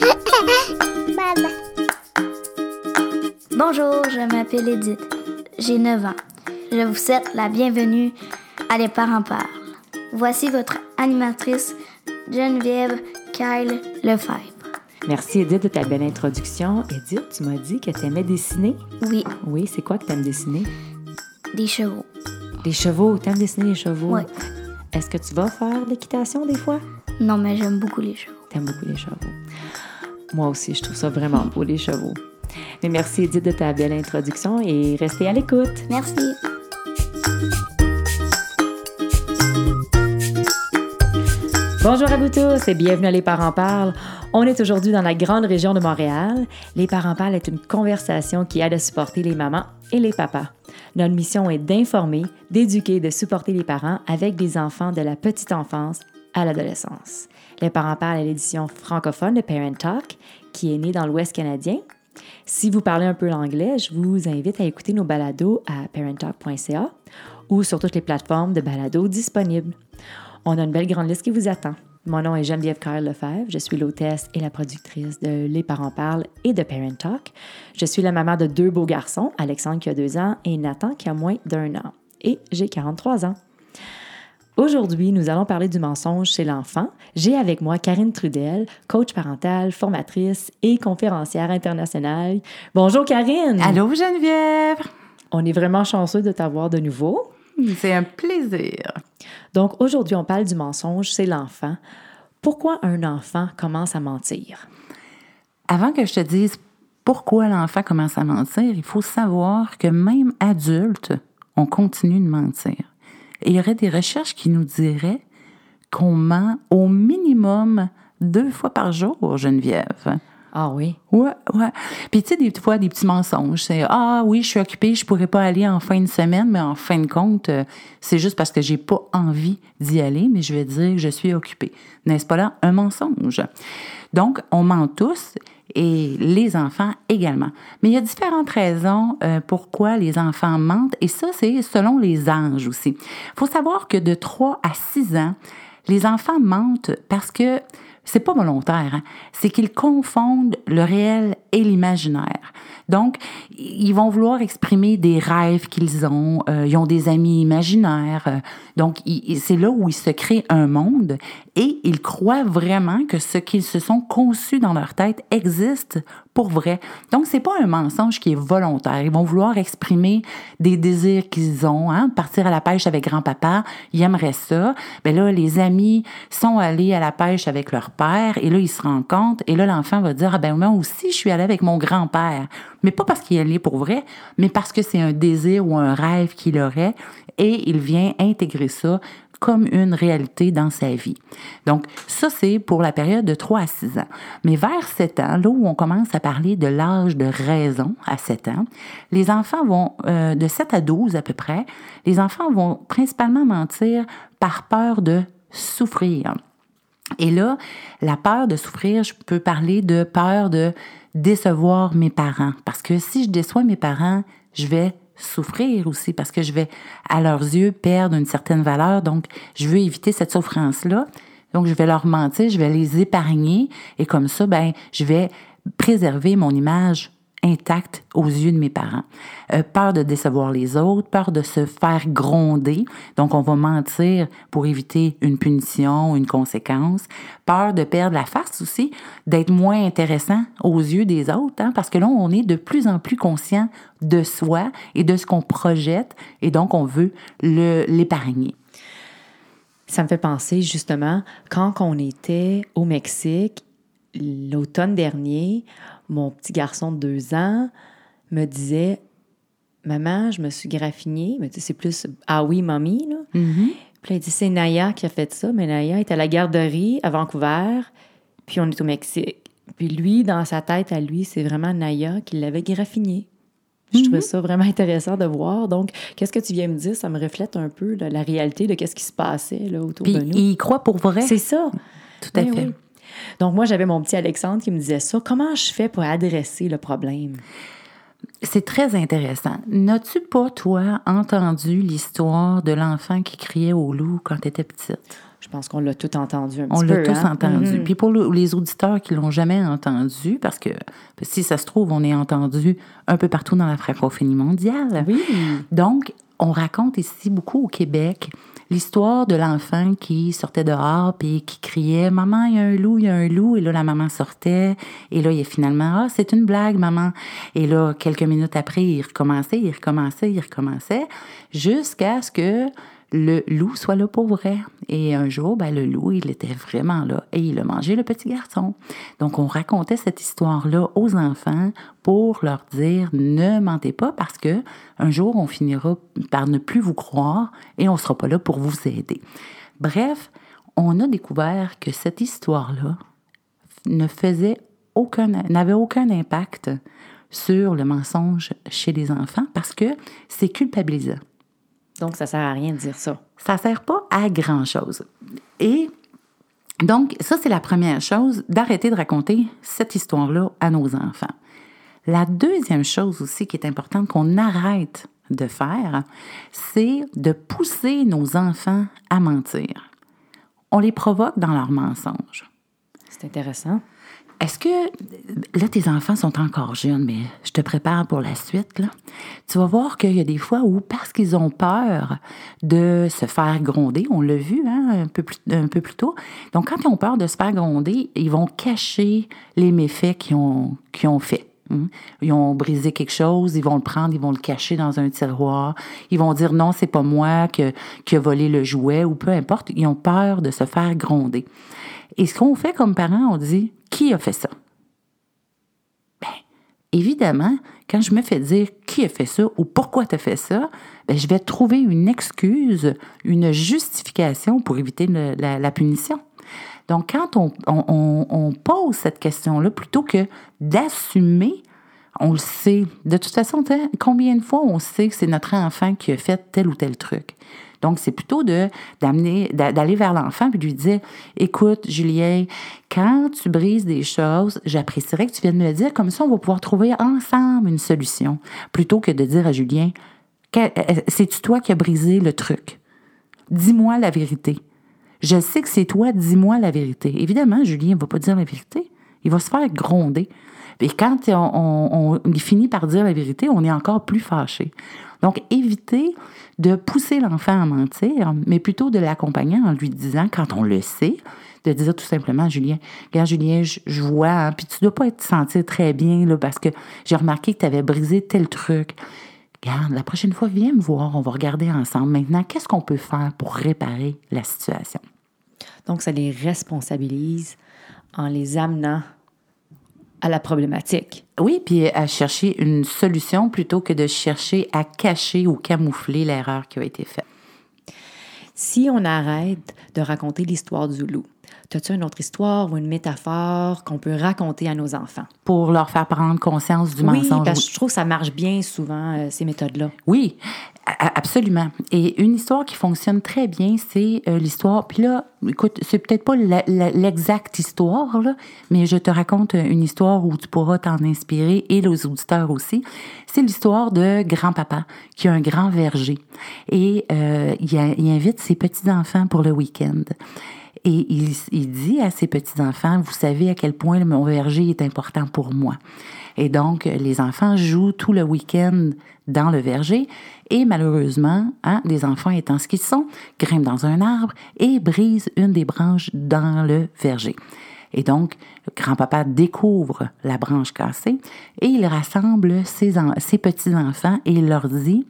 Maman. Bonjour, je m'appelle Edith. J'ai 9 ans. Je vous souhaite la bienvenue à Les Parents Parlent. Voici votre animatrice Geneviève Kyle Lefebvre. Merci Edith de ta belle introduction. Edith, tu m'as dit que tu aimais dessiner. Oui, Oui, c'est quoi que tu aimes dessiner? des chevaux. Les chevaux. Tu aimes dessiner les chevaux? Ouais. Est-ce que tu vas faire de l'équitation des fois? Non, mais j'aime beaucoup les chevaux. T'aimes beaucoup les chevaux. Moi aussi, je trouve ça vraiment beau, les chevaux. Mais merci Edith de ta belle introduction et restez à l'écoute. Merci. Bonjour à vous tous et bienvenue à Les Parents Parlent. On est aujourd'hui dans la grande région de Montréal. Les Parents Parlent est une conversation qui aide à supporter les mamans et les papas. Notre mission est d'informer, d'éduquer et de supporter les parents avec des enfants de la petite enfance à l'adolescence. Les Parents Parlent est l'édition francophone de Parent Talk qui est née dans l'Ouest canadien. Si vous parlez un peu l'anglais, je vous invite à écouter nos balados à parenttalk.ca ou sur toutes les plateformes de balados disponibles. On a une belle grande liste qui vous attend. Mon nom est Geneviève Carl Lefebvre. Je suis l'hôtesse et la productrice de Les Parents Parlent et de Parent Talk. Je suis la maman de deux beaux garçons, Alexandre qui a deux ans et Nathan qui a moins d'un an. Et j'ai 43 ans. Aujourd'hui, nous allons parler du mensonge chez l'enfant. J'ai avec moi Karine Trudel, coach parentale, formatrice et conférencière internationale. Bonjour Karine! Allô Geneviève! On est vraiment chanceux de t'avoir de nouveau. C'est un plaisir. Donc aujourd'hui, on parle du mensonge chez l'enfant. Pourquoi un enfant commence à mentir? Avant que je te dise pourquoi l'enfant commence à mentir, il faut savoir que même adulte, on continue de mentir. Et il y aurait des recherches qui nous diraient qu'on ment au minimum deux fois par jour, Geneviève. Ah oui? Ouais, ouais. Puis tu sais, des fois, des petits mensonges. C'est Ah oui, je suis occupée, je pourrais pas aller en fin de semaine, mais en fin de compte, euh, c'est juste parce que j'ai pas envie d'y aller, mais je vais dire que je suis occupée. N'est-ce pas là un mensonge? Donc, on ment tous et les enfants également. Mais il y a différentes raisons euh, pourquoi les enfants mentent et ça, c'est selon les âges aussi. Il faut savoir que de 3 à 6 ans, les enfants mentent parce que c'est pas volontaire, hein? c'est qu'ils confondent le réel et l'imaginaire. Donc, ils vont vouloir exprimer des rêves qu'ils ont, euh, ils ont des amis imaginaires. euh, donc, c'est là où ils se créent un monde et ils croient vraiment que ce qu'ils se sont conçus dans leur tête existe pour vrai. Donc, c'est pas un mensonge qui est volontaire. Ils vont vouloir exprimer des désirs qu'ils ont, hein, partir à la pêche avec grand-papa, ils aimeraient ça. Ben là, les amis sont allés à la pêche avec leur père et là, ils se compte et là, l'enfant va dire, ah ben moi aussi, je suis allé avec mon grand-père. Mais pas parce qu'il est allé pour vrai, mais parce que c'est un désir ou un rêve qu'il aurait et il vient intégrer ça comme une réalité dans sa vie. Donc, ça, c'est pour la période de 3 à 6 ans. Mais vers 7 ans, là où on commence à parler de l'âge de raison à 7 ans, les enfants vont, euh, de 7 à 12 à peu près, les enfants vont principalement mentir par peur de souffrir. Et là, la peur de souffrir, je peux parler de peur de décevoir mes parents. Parce que si je déçois mes parents, je vais souffrir aussi parce que je vais, à leurs yeux, perdre une certaine valeur. Donc, je veux éviter cette souffrance-là. Donc, je vais leur mentir, je vais les épargner et comme ça, ben, je vais préserver mon image intacte aux yeux de mes parents. Euh, peur de décevoir les autres, peur de se faire gronder. Donc, on va mentir pour éviter une punition, une conséquence. Peur de perdre la face aussi, d'être moins intéressant aux yeux des autres, hein, parce que là, on est de plus en plus conscient de soi et de ce qu'on projette, et donc on veut l'épargner. Ça me fait penser justement, quand on était au Mexique, l'automne dernier, mon petit garçon de deux ans me disait Maman, je me suis graffiné. Mais tu sais, c'est plus Ah oui, mamie. Là. Puis là, il dit C'est Naya qui a fait ça. Mais Naya est à la garderie à Vancouver, puis on est au Mexique. Puis lui, dans sa tête à lui, c'est vraiment Naya qui l'avait graffiné. Je trouvais ça vraiment intéressant de voir. Donc, qu'est-ce que tu viens me dire? Ça me reflète un peu là, la réalité de qu'est-ce qui se passait là, autour Puis de nous. il croit pour vrai. C'est ça. Tout à Oui, fait. oui. Donc, moi, j'avais mon petit Alexandre qui me disait ça. Comment je fais pour adresser le problème? C'est très intéressant. N'as-tu pas, toi, entendu l'histoire de l'enfant qui criait au loup quand tu étais petite? Je pense qu'on l'a tout entendu un On petit l'a peu. tous hein? entendu. Mhm. Puis pour le- les auditeurs qui l'ont jamais entendu, parce que si ça se trouve, on est entendu un peu partout dans la francophonie mondiale. Oui. Donc, on raconte ici beaucoup au Québec l'histoire de l'enfant qui sortait dehors puis qui criait Maman, il y a un loup, il y a un loup. Et là, la maman sortait. Et là, il est finalement Ah, c'est une blague, maman. Et là, quelques minutes après, il recommençait, il recommençait, il recommençait, jusqu'à ce que le loup soit là pour vrai. Et un jour, ben, le loup, il était vraiment là et il a mangé le petit garçon. Donc, on racontait cette histoire-là aux enfants pour leur dire ne mentez pas parce que un jour, on finira par ne plus vous croire et on sera pas là pour vous aider. Bref, on a découvert que cette histoire-là ne faisait aucun, n'avait aucun impact sur le mensonge chez les enfants parce que c'est culpabilisant. Donc, ça sert à rien de dire ça. Ça sert pas à grand-chose. Et donc, ça, c'est la première chose, d'arrêter de raconter cette histoire-là à nos enfants. La deuxième chose aussi qui est importante qu'on arrête de faire, c'est de pousser nos enfants à mentir. On les provoque dans leurs mensonges. C'est intéressant. Est-ce que, là, tes enfants sont encore jeunes, mais je te prépare pour la suite, là. Tu vas voir qu'il y a des fois où, parce qu'ils ont peur de se faire gronder, on l'a vu hein, un, peu plus, tôt, donc quand ils ont peur de se faire gronder, ils vont cacher les méfaits qu'ils ont, qu'ils ont faits. Hein. Ils ont brisé quelque chose, ils vont le prendre, ils vont le cacher dans un tiroir. Ils vont dire non, c'est pas moi que, qui a volé le jouet ou peu importe. Ils ont peur de se faire gronder. Et ce qu'on fait comme parents, on dit qui a fait ça? Ben, évidemment, quand je me fais dire qui a fait ça ou pourquoi tu as fait ça, ben, je vais trouver une excuse, une justification pour éviter la punition. Donc, quand on, pose cette question-là, plutôt que d'assumer, on le sait. De toute façon, combien de fois on sait que c'est notre enfant qui a fait tel ou tel truc? Donc, c'est plutôt de d'aller vers l'enfant et lui dire Écoute, Julien, quand tu brises des choses, j'apprécierais que tu viennes me le dire. Comme ça, on va pouvoir trouver ensemble une solution. Plutôt que de dire à Julien euh, C'est-tu toi qui as brisé le truc? Dis-moi la vérité. Je sais que c'est toi, dis-moi la vérité. Évidemment, Julien ne va pas dire la vérité. Il va se faire gronder. Et quand on, finit par dire la vérité, on est encore plus fâché. Donc, éviter de pousser l'enfant à mentir, mais plutôt de l'accompagner en lui disant, quand on le sait, de dire tout simplement, Julien, regarde, Julien, je, vois, hein, puis tu dois pas te sentir très bien, là, parce que j'ai remarqué que tu avais brisé tel truc. Regarde, la prochaine fois, viens me voir, on va regarder ensemble. Maintenant, qu'est-ce qu'on peut faire pour réparer la situation? Donc, ça les responsabilise en les amenant à la problématique. Oui, puis à chercher une solution plutôt que de chercher à cacher ou camoufler l'erreur qui a été faite. Si on arrête de raconter l'histoire du loup, as-tu une autre histoire ou une métaphore qu'on peut raconter à nos enfants? Pour leur faire prendre conscience du Oui, mensonge. parce que je trouve que ça marche bien souvent, euh, ces méthodes-là. Oui, absolument. Et une histoire qui fonctionne très bien, c'est euh, l'histoire. Puis là, écoute, c'est peut-être pas l'exacte histoire, là, mais je te raconte une histoire où tu pourras t'en inspirer et les auditeurs aussi. C'est l'histoire de grand-papa qui a un grand verger. Et euh, il, a- il invite ses petits-enfants pour le week-end. Et il, dit à ses petits-enfants, vous savez à quel point mon verger est important pour moi. Et donc, les enfants jouent tout le week-end dans le verger et malheureusement, hein, les enfants étant ce qu'ils sont, grimpent dans un arbre et brisent une des branches dans le verger. Et donc, grand-papa découvre la branche cassée et il rassemble ses, ses petits-enfants et il leur dit,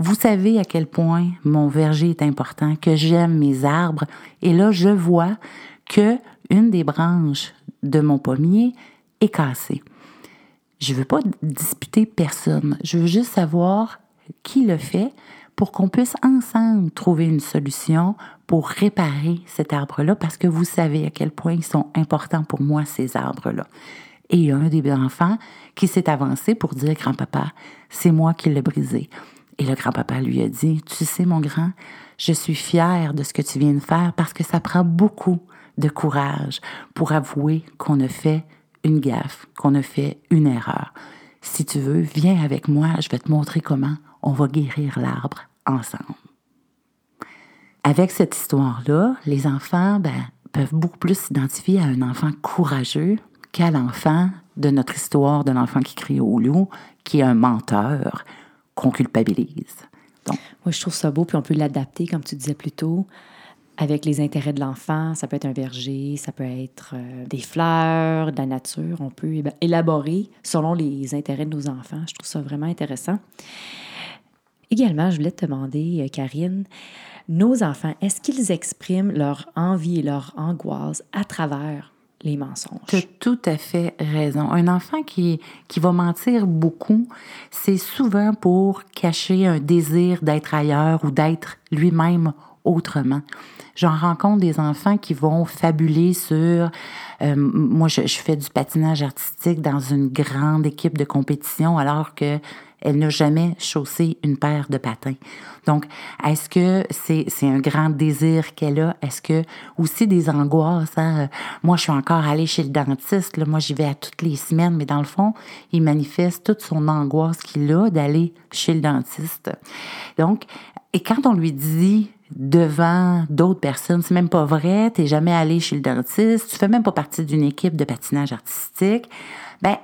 vous savez à quel point mon verger est important, que j'aime mes arbres. Et là, je vois que une des branches de mon pommier est cassée. Je veux pas disputer personne. Je veux juste savoir qui le fait pour qu'on puisse ensemble trouver une solution pour réparer cet arbre-là parce que vous savez à quel point ils sont importants pour moi, ces arbres-là. Et il y a un des enfants qui s'est avancé pour dire, grand-papa, c'est moi qui l'ai brisé. Et le grand-papa lui a dit, tu sais, mon grand, je suis fier de ce que tu viens de faire parce que ça prend beaucoup de courage pour avouer qu'on a fait une gaffe, qu'on a fait une erreur. Si tu veux, viens avec moi, je vais te montrer comment on va guérir l'arbre ensemble. avec cette histoire-là, les enfants ben, peuvent beaucoup plus s'identifier à un enfant courageux qu'à l'enfant de notre histoire de l'enfant qui crie au loup, qui est un menteur qu'on culpabilise. Donc, Moi, je trouve ça beau, puis on peut l'adapter, comme tu disais plus tôt, avec les intérêts de l'enfant. Ça peut être un verger, ça peut être euh, des fleurs, de la nature. On peut élaborer selon les intérêts de nos enfants. Je trouve ça vraiment intéressant. Également, je voulais te demander, euh, Karine, nos enfants, est-ce qu'ils expriment leur envie et leur angoisse à travers les mensonges? Tu as tout à fait raison. Un enfant qui, qui va mentir beaucoup, c'est souvent pour cacher un désir d'être ailleurs ou d'être lui-même autrement. J'en rencontre des enfants qui vont fabuler sur... Euh, moi, je, je, fais du patinage artistique dans une grande équipe de compétition alors que elle n'a jamais chaussé une paire de patins. Donc, est-ce que c'est, un grand désir qu'elle a? Est-ce que aussi des angoisses? Hein? Moi, je suis encore allée chez le dentiste. Moi, j'y vais à toutes les semaines, mais dans le fond, il manifeste toute son angoisse qu'il a d'aller chez le dentiste. Donc, et quand on lui dit devant d'autres personnes, c'est même pas vrai, t'es jamais allé chez le dentiste, tu fais même pas partie d'une équipe de patinage artistique, ben,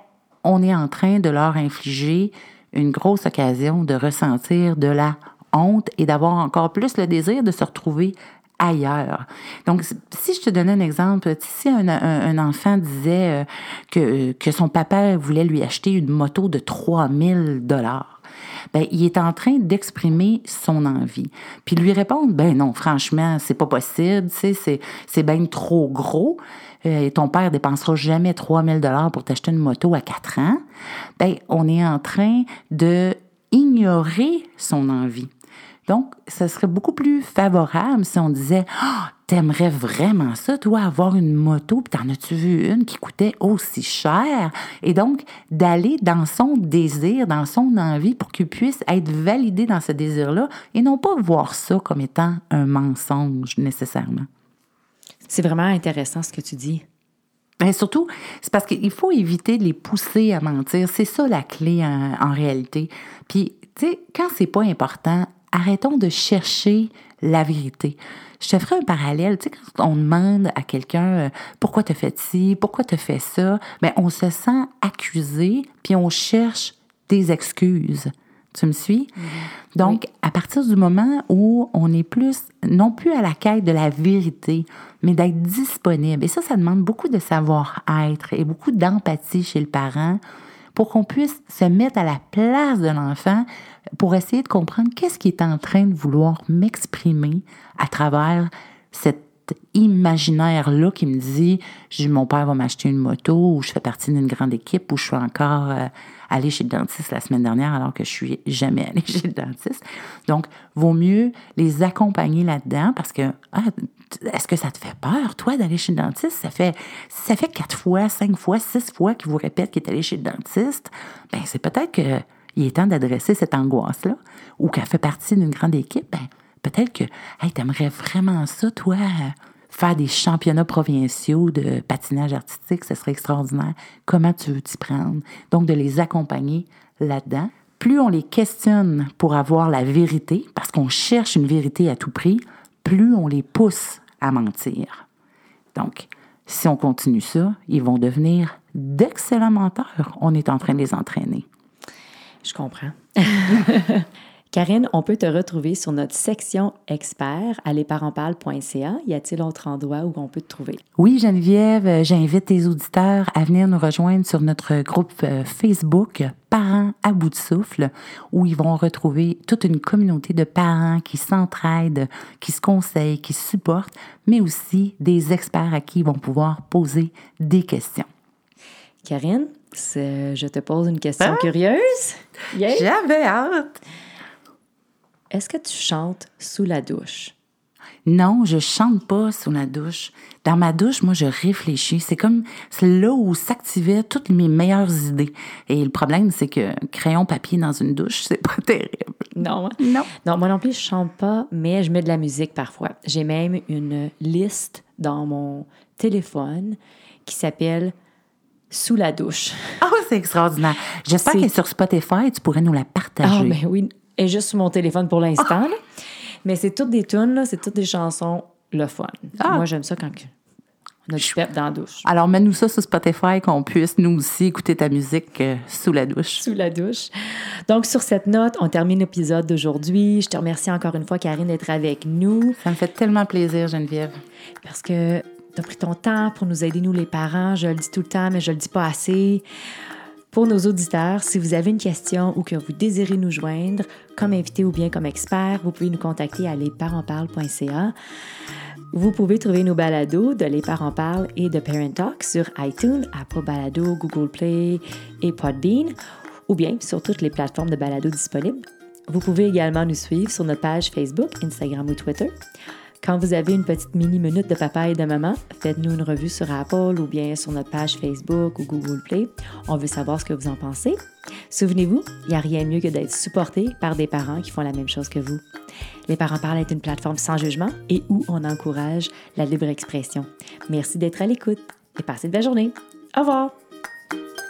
on est en train de leur infliger une grosse occasion de ressentir de la honte et d'avoir encore plus le désir de se retrouver ailleurs. Donc, si je te donnais un exemple, si un, enfant disait euh, que, que son papa voulait lui acheter une moto de 3000 dollars, ben, il est en train d'exprimer son envie. Puis lui répondre, ben non, franchement, c'est pas possible, c'est, c'est bien trop gros. Euh, ton père dépensera jamais 3000 dollars pour t'acheter une moto à 4 ans. Ben, on est en train de ignorer son envie. Donc, ce serait beaucoup plus favorable si on disait oh, T'aimerais vraiment ça, toi, avoir une moto, puis t'en as-tu vu une qui coûtait aussi cher? Et donc, d'aller dans son désir, dans son envie, pour qu'il puisse être validé dans ce désir-là, et non pas voir ça comme étant un mensonge nécessairement. C'est vraiment intéressant ce que tu dis. Mais surtout, c'est parce qu'il faut éviter de les pousser à mentir. C'est ça la clé en, en réalité. Puis, tu sais, quand c'est pas important, arrêtons de chercher la vérité. Je te ferai un parallèle. Tu sais, quand on demande à quelqu'un euh, pourquoi tu fait ci, pourquoi tu fait ça, bien, on se sent accusé, puis on cherche des excuses. Tu me suis? Mm-hmm. Donc, à partir du moment où on est plus, non plus à la quête de la vérité, mais d'être disponible, et ça, ça demande beaucoup de savoir-être et beaucoup d'empathie chez le parent pour qu'on puisse se mettre à la place de l'enfant pour essayer de comprendre qu'est-ce qui est en train de vouloir m'exprimer à travers cet imaginaire-là qui me dit mon père va m'acheter une moto ou je fais partie d'une grande équipe ou je suis encore euh, allée chez le dentiste la semaine dernière alors que je suis jamais allée chez le dentiste. Donc, vaut mieux les accompagner là-dedans parce que ah, est-ce que ça te fait peur, toi, d'aller chez le dentiste? Ça fait, ça fait quatre fois, cinq fois, six fois qu'il vous répète qu'il est allé chez le dentiste. Ben, c'est peut-être que il est temps d'adresser cette angoisse-là, ou qu'elle fait partie d'une grande équipe, ben, peut-être que hey, tu aimerais vraiment ça, toi, faire des championnats provinciaux de patinage artistique, ce serait extraordinaire. Comment tu veux t'y prendre? Donc, de les accompagner là-dedans. Plus on les questionne pour avoir la vérité, parce qu'on cherche une vérité à tout prix, plus on les pousse à mentir. Donc, si on continue ça, ils vont devenir d'excellents menteurs. On est en train de les entraîner. Je comprends. Karine, on peut te retrouver sur notre section expert à lesparentsparlent.ca. Y a-t-il autre endroit où on peut te trouver? Oui, Geneviève, j'invite tes auditeurs à venir nous rejoindre sur notre groupe euh, Facebook Parents à bout de souffle, où ils vont retrouver toute une communauté de parents qui s'entraident, qui se conseillent, qui se supportent, mais aussi des experts à qui ils vont pouvoir poser des questions. Karine, je te pose une question ah! curieuse. J'avais hâte. Est-ce que tu chantes sous la douche? Non, je chante pas sous la douche. Dans ma douche, moi, je réfléchis. C'est comme là où s'activaient toutes mes meilleures idées. Et le problème, c'est que crayon papier dans une douche, c'est pas terrible. Non. Hein? Non. Non, moi non plus, je chante pas, mais je mets de la musique parfois. J'ai même une liste dans mon téléphone qui s'appelle Sous la douche. Ah, oh, c'est extraordinaire. J'espère qu'elle est sur Spotify. Tu pourrais nous la partager. Ah, ben oui. Est juste sur mon téléphone pour l'instant. Mais c'est toutes des tunes, c'est toutes des chansons le fun. Ah. Moi, j'aime ça quand on a du pep dans la douche. Alors, mets-nous ça sur Spotify, qu'on puisse, nous aussi, écouter ta musique euh, sous la douche. Sous la douche. Donc, sur cette note, on termine l'épisode d'aujourd'hui. Je te remercie encore une fois, Karine, d'être avec nous Ça me fait tellement plaisir, Geneviève. parce que tu as pris ton temps pour nous aider, nous, les parents. Je le dis tout le temps, mais je le dis pas assez. Pour nos auditeurs, si vous avez une question ou que vous désirez nous joindre comme invité ou bien comme expert, vous pouvez nous contacter à lesparentsparlent.ca. Vous pouvez trouver nos balados de Les Parents Parlent et de Parent Talk sur iTunes, Apple Balado, Google Play et Podbean, ou bien sur toutes les plateformes de balado disponibles. Vous pouvez également nous suivre sur notre page Facebook, Instagram ou Twitter. Quand vous avez une petite mini-minute de papa et de maman, faites-nous une revue sur Apple ou bien sur notre page Facebook ou Google Play. On veut savoir ce que vous en pensez. Souvenez-vous, il n'y a rien de mieux que d'être supporté par des parents qui font la même chose que vous. Les Parents Parlent est une plateforme sans jugement et où on encourage la libre expression. Merci d'être à l'écoute et passez de belle journée. Au revoir!